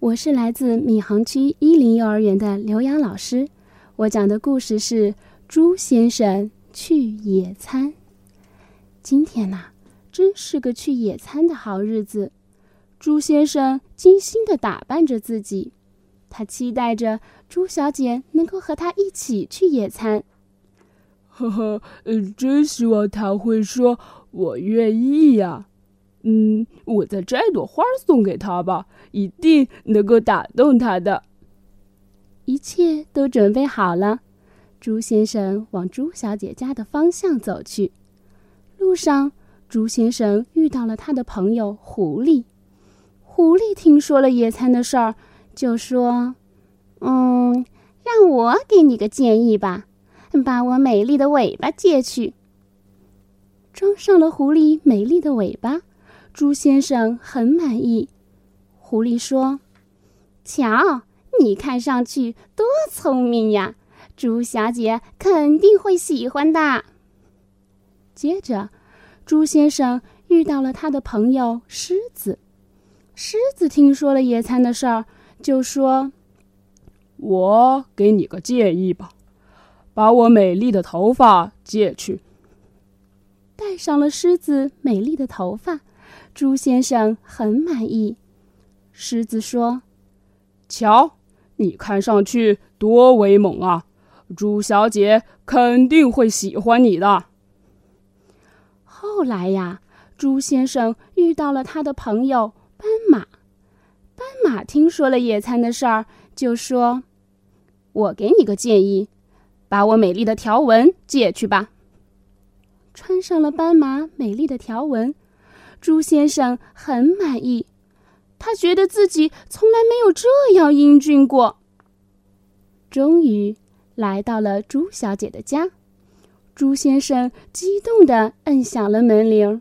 我是来自闵行区一林幼儿园的刘洋老师，我讲的故事是《猪先生去野餐》。今天呐，真是个去野餐的好日子。猪先生精心的打扮着自己，他期待着猪小姐能够和他一起去野餐。呵呵，嗯，真希望他会说“我愿意呀”。嗯，我再摘朵花送给他吧，一定能够打动他的。一切都准备好了，猪先生往猪小姐家的方向走去。路上，猪先生遇到了他的朋友狐狸。狐狸听说了野餐的事儿，就说：“嗯，让我给你个建议吧，把我美丽的尾巴借去。”装上了狐狸美丽的尾巴。猪先生很满意。狐狸说：“瞧，你看上去多聪明呀，猪小姐肯定会喜欢的。”接着，猪先生遇到了他的朋友狮子。狮子听说了野餐的事儿，就说：“我给你个建议吧，把我美丽的头发借去。”戴上了狮子美丽的头发。猪先生很满意。狮子说：“瞧，你看上去多威猛啊！猪小姐肯定会喜欢你的。”后来呀，猪先生遇到了他的朋友斑马。斑马听说了野餐的事儿，就说：“我给你个建议，把我美丽的条纹借去吧。”穿上了斑马美丽的条纹。猪先生很满意，他觉得自己从来没有这样英俊过。终于来到了朱小姐的家，朱先生激动地摁响了门铃。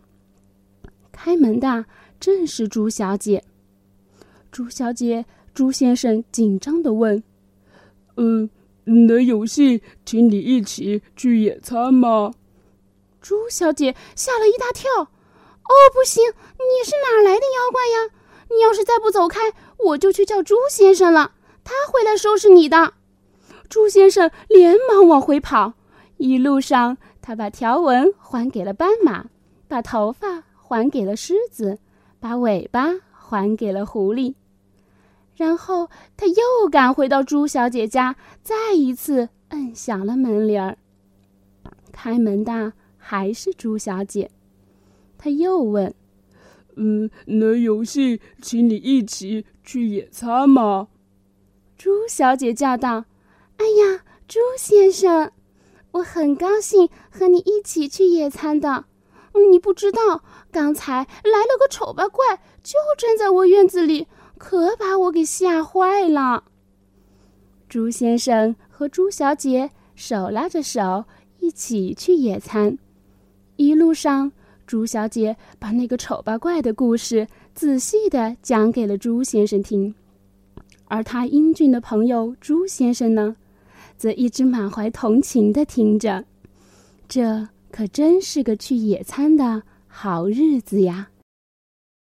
开门的正是朱小姐。朱小姐，朱先生紧张地问：“嗯，能有幸请你一起去野餐吗？”朱小姐吓了一大跳。行！你是哪来的妖怪呀？你要是再不走开，我就去叫猪先生了，他会来收拾你的。猪先生连忙往回跑，一路上他把条纹还给了斑马，把头发还给了狮子，把尾巴还给了狐狸，然后他又赶回到猪小姐家，再一次摁响了门铃儿。开门的还是猪小姐。他又问：“嗯，能有幸请你一起去野餐吗？”猪小姐叫道：“哎呀，猪先生，我很高兴和你一起去野餐的。你不知道，刚才来了个丑八怪，就站在我院子里，可把我给吓坏了。”猪先生和猪小姐手拉着手一起去野餐，一路上。朱小姐把那个丑八怪的故事仔细的讲给了朱先生听，而他英俊的朋友朱先生呢，则一直满怀同情的听着。这可真是个去野餐的好日子呀！